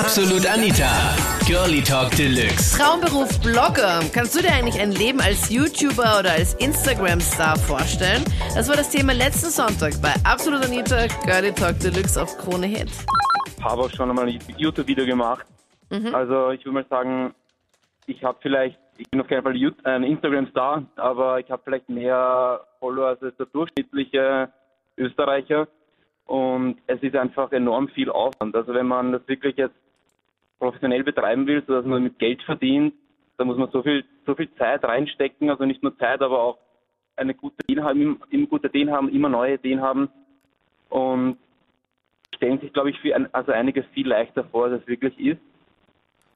Absolut Anita. Girlie Talk Deluxe. Traumberuf Blogger. Kannst du dir eigentlich ein Leben als YouTuber oder als Instagram-Star vorstellen? Das war das Thema letzten Sonntag bei Absolut Anita, Girlie Talk Deluxe auf Krone Hit. habe auch schon einmal ein YouTube-Video gemacht. Also ich würde mal sagen, ich habe vielleicht, ich bin auf keinen Fall ein Instagram-Star, aber ich habe vielleicht mehr Follower als der durchschnittliche Österreicher. Und es ist einfach enorm viel Aufwand. Also wenn man das wirklich jetzt professionell betreiben will, sodass man mit Geld verdient, da muss man so viel, so viel Zeit reinstecken, also nicht nur Zeit, aber auch eine gute Ideen haben, immer gute Ideen haben, immer neue Ideen haben. Und stellen sich, glaube ich, für ein, also einige viel leichter vor, als es wirklich ist.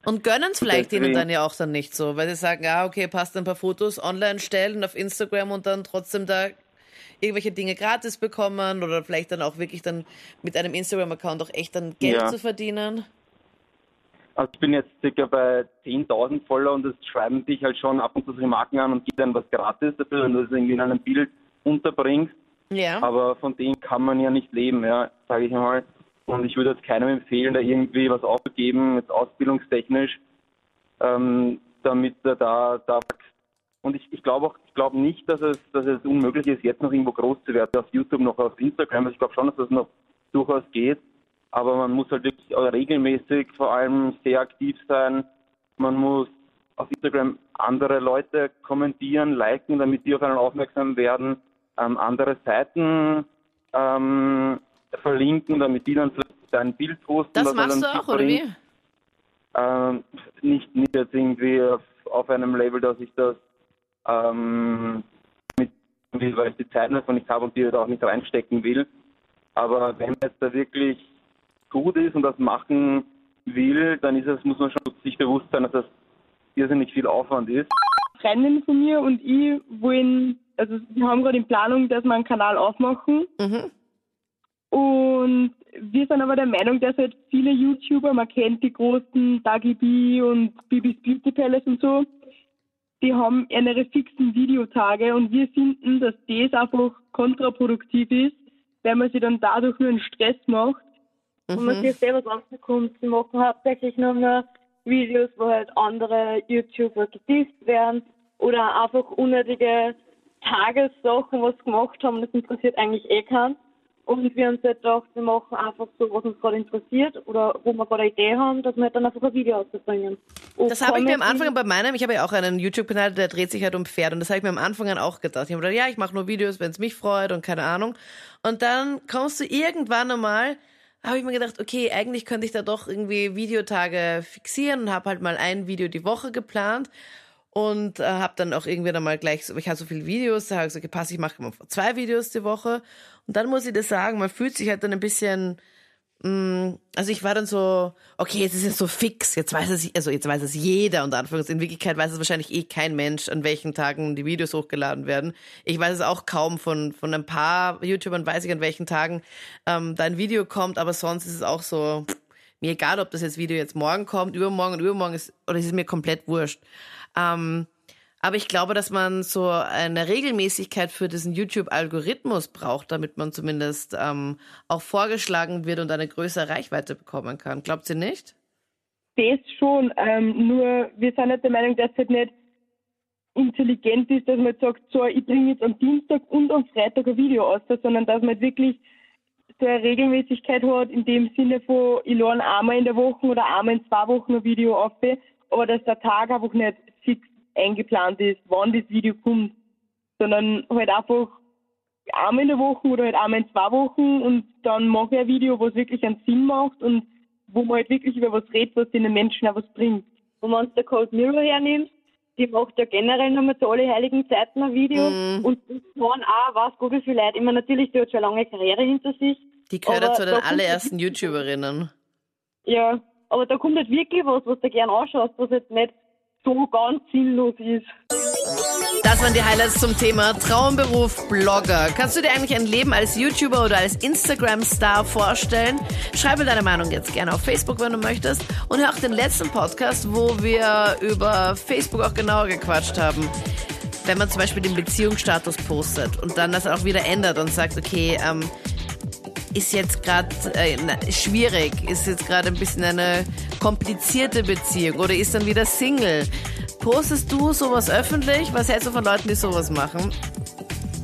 Und gönnen es vielleicht Deswegen- ihnen dann ja auch dann nicht so, weil sie sagen, ah, okay, passt ein paar Fotos online stellen auf Instagram und dann trotzdem da irgendwelche Dinge gratis bekommen oder vielleicht dann auch wirklich dann mit einem Instagram-Account auch echt dann Geld Ja. zu verdienen. Also ich bin jetzt circa bei 10.000 Follower und das schreiben sich halt schon ab und zu solche Marken an und gibt dann was gratis dafür, wenn du das irgendwie in einem Bild unterbringst. Ja. Aber von denen kann man ja nicht leben, ja, sage ich mal. Und ich würde jetzt keinem empfehlen, da irgendwie was aufzugeben, jetzt ausbildungstechnisch, ähm, damit er da, da wächst. Und ich, ich glaube auch, ich glaube nicht, dass es, dass es unmöglich ist, jetzt noch irgendwo groß zu werden, auf YouTube, noch auf Instagram. Also ich glaube schon, dass das noch durchaus geht. Aber man muss halt wirklich regelmäßig vor allem sehr aktiv sein. Man muss auf Instagram andere Leute kommentieren, liken, damit die auf einen aufmerksam werden, ähm, andere Seiten ähm, verlinken, damit die dann vielleicht ein Bild posten. das machst du auch, oder bringt. wie? Ähm, nicht, nicht jetzt irgendwie auf, auf einem Level, dass ich das ähm, mit will, weil ich die Zeit davon nicht habe und die da auch nicht reinstecken will. Aber wenn man jetzt da wirklich gut ist und das machen will, dann ist es, muss man schon sich bewusst sein, dass das irrsinnig viel Aufwand ist. Freundin von mir und ich wollen, also wir haben gerade in Planung, dass wir einen Kanal aufmachen. Mhm. Und wir sind aber der Meinung, dass halt viele YouTuber, man kennt die großen Dagi B und Bibis Beauty Palace und so, die haben ihre fixen Videotage und wir finden, dass das einfach kontraproduktiv ist, weil man sich dann dadurch nur einen Stress macht. Und man sich selber was bekommt. Sie machen hauptsächlich nur mehr Videos, wo halt andere YouTuber gedisst werden oder einfach unnötige Tagessachen, was sie gemacht haben. Das interessiert eigentlich eh keinen. Und wir haben uns halt gedacht, wir machen einfach so, was uns gerade interessiert oder wo wir gerade eine Idee haben, dass wir halt dann einfach ein Video ausbringen. Das habe ich mir am Anfang bei meinem, ich habe ja auch einen YouTube-Kanal, der dreht sich halt um Pferde und das habe ich mir am Anfang an auch gedacht. Ich habe gedacht, ja, ich mache nur Videos, wenn es mich freut und keine Ahnung. Und dann kommst du irgendwann einmal, habe ich mir gedacht, okay, eigentlich könnte ich da doch irgendwie Videotage fixieren und habe halt mal ein Video die Woche geplant und äh, habe dann auch irgendwie dann mal gleich, so, ich habe so viele Videos, da habe ich so gepasst, ich mache immer zwei Videos die Woche. Und dann muss ich das sagen, man fühlt sich halt dann ein bisschen also ich war dann so, okay, jetzt ist es so fix, jetzt weiß es, also jetzt weiß es jeder und Anfangs. In Wirklichkeit weiß es wahrscheinlich eh kein Mensch, an welchen Tagen die Videos hochgeladen werden. Ich weiß es auch kaum von, von ein paar YouTubern weiß ich, an welchen Tagen ähm, da ein Video kommt, aber sonst ist es auch so, mir egal, ob das jetzt Video jetzt morgen kommt, übermorgen und übermorgen ist, oder es ist mir komplett wurscht. Ähm, aber ich glaube, dass man so eine Regelmäßigkeit für diesen YouTube-Algorithmus braucht, damit man zumindest ähm, auch vorgeschlagen wird und eine größere Reichweite bekommen kann. Glaubt ihr nicht? Das schon, ähm, nur wir sind nicht der Meinung, dass es halt nicht intelligent ist, dass man jetzt sagt, so, ich bringe jetzt am Dienstag und am Freitag ein Video aus, sondern dass man halt wirklich so eine Regelmäßigkeit hat, in dem Sinne von, ich lade einmal in der Woche oder einmal in zwei Wochen ein Video auf, aber dass der Tag einfach nicht fix eingeplant ist, wann das Video kommt, sondern halt einfach einmal in der Woche oder halt einmal in zwei Wochen und dann mache ich ein Video, was wirklich einen Sinn macht und wo man halt wirklich über was redet, was den Menschen auch was bringt. wenn man uns der Cold Mirror hernimmt, die macht ja generell nochmal zu alle heiligen Zeiten ein Video Mhm. und die kann auch, weiß Gott wie viel Leute, meine, natürlich, die hat schon eine lange Karriere hinter sich, Die gehört ja zu den allerersten YouTuberinnen. ja, aber da kommt halt wirklich was, was du gern anschaust, was jetzt nicht so ganz sinnlos ist. Das waren die Highlights zum Thema Traumberuf Blogger. Kannst du dir eigentlich ein Leben als YouTuber oder als Instagram-Star vorstellen? Schreib mir deine Meinung jetzt gerne auf Facebook, wenn du möchtest. Und hör auch den letzten Podcast, wo wir über Facebook auch genauer gequatscht haben. Wenn man zum Beispiel den Beziehungsstatus postet und dann das auch wieder ändert und sagt, okay, ähm, ist jetzt gerade äh, schwierig, ist jetzt gerade ein bisschen eine komplizierte Beziehung oder ist dann wieder Single. Postest du sowas öffentlich? Was hältst du von Leuten, die sowas machen?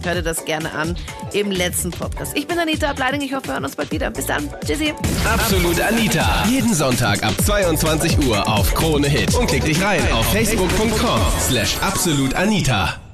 Hör dir das gerne an im letzten Podcast. Ich bin Anita Ableiding. Ich hoffe, wir hören uns bald wieder. Bis dann. Tschüssi. Absolut Anita. Jeden Sonntag ab 22 Uhr auf Krone Hit. Und klick dich rein auf facebook.com slash absolutanita.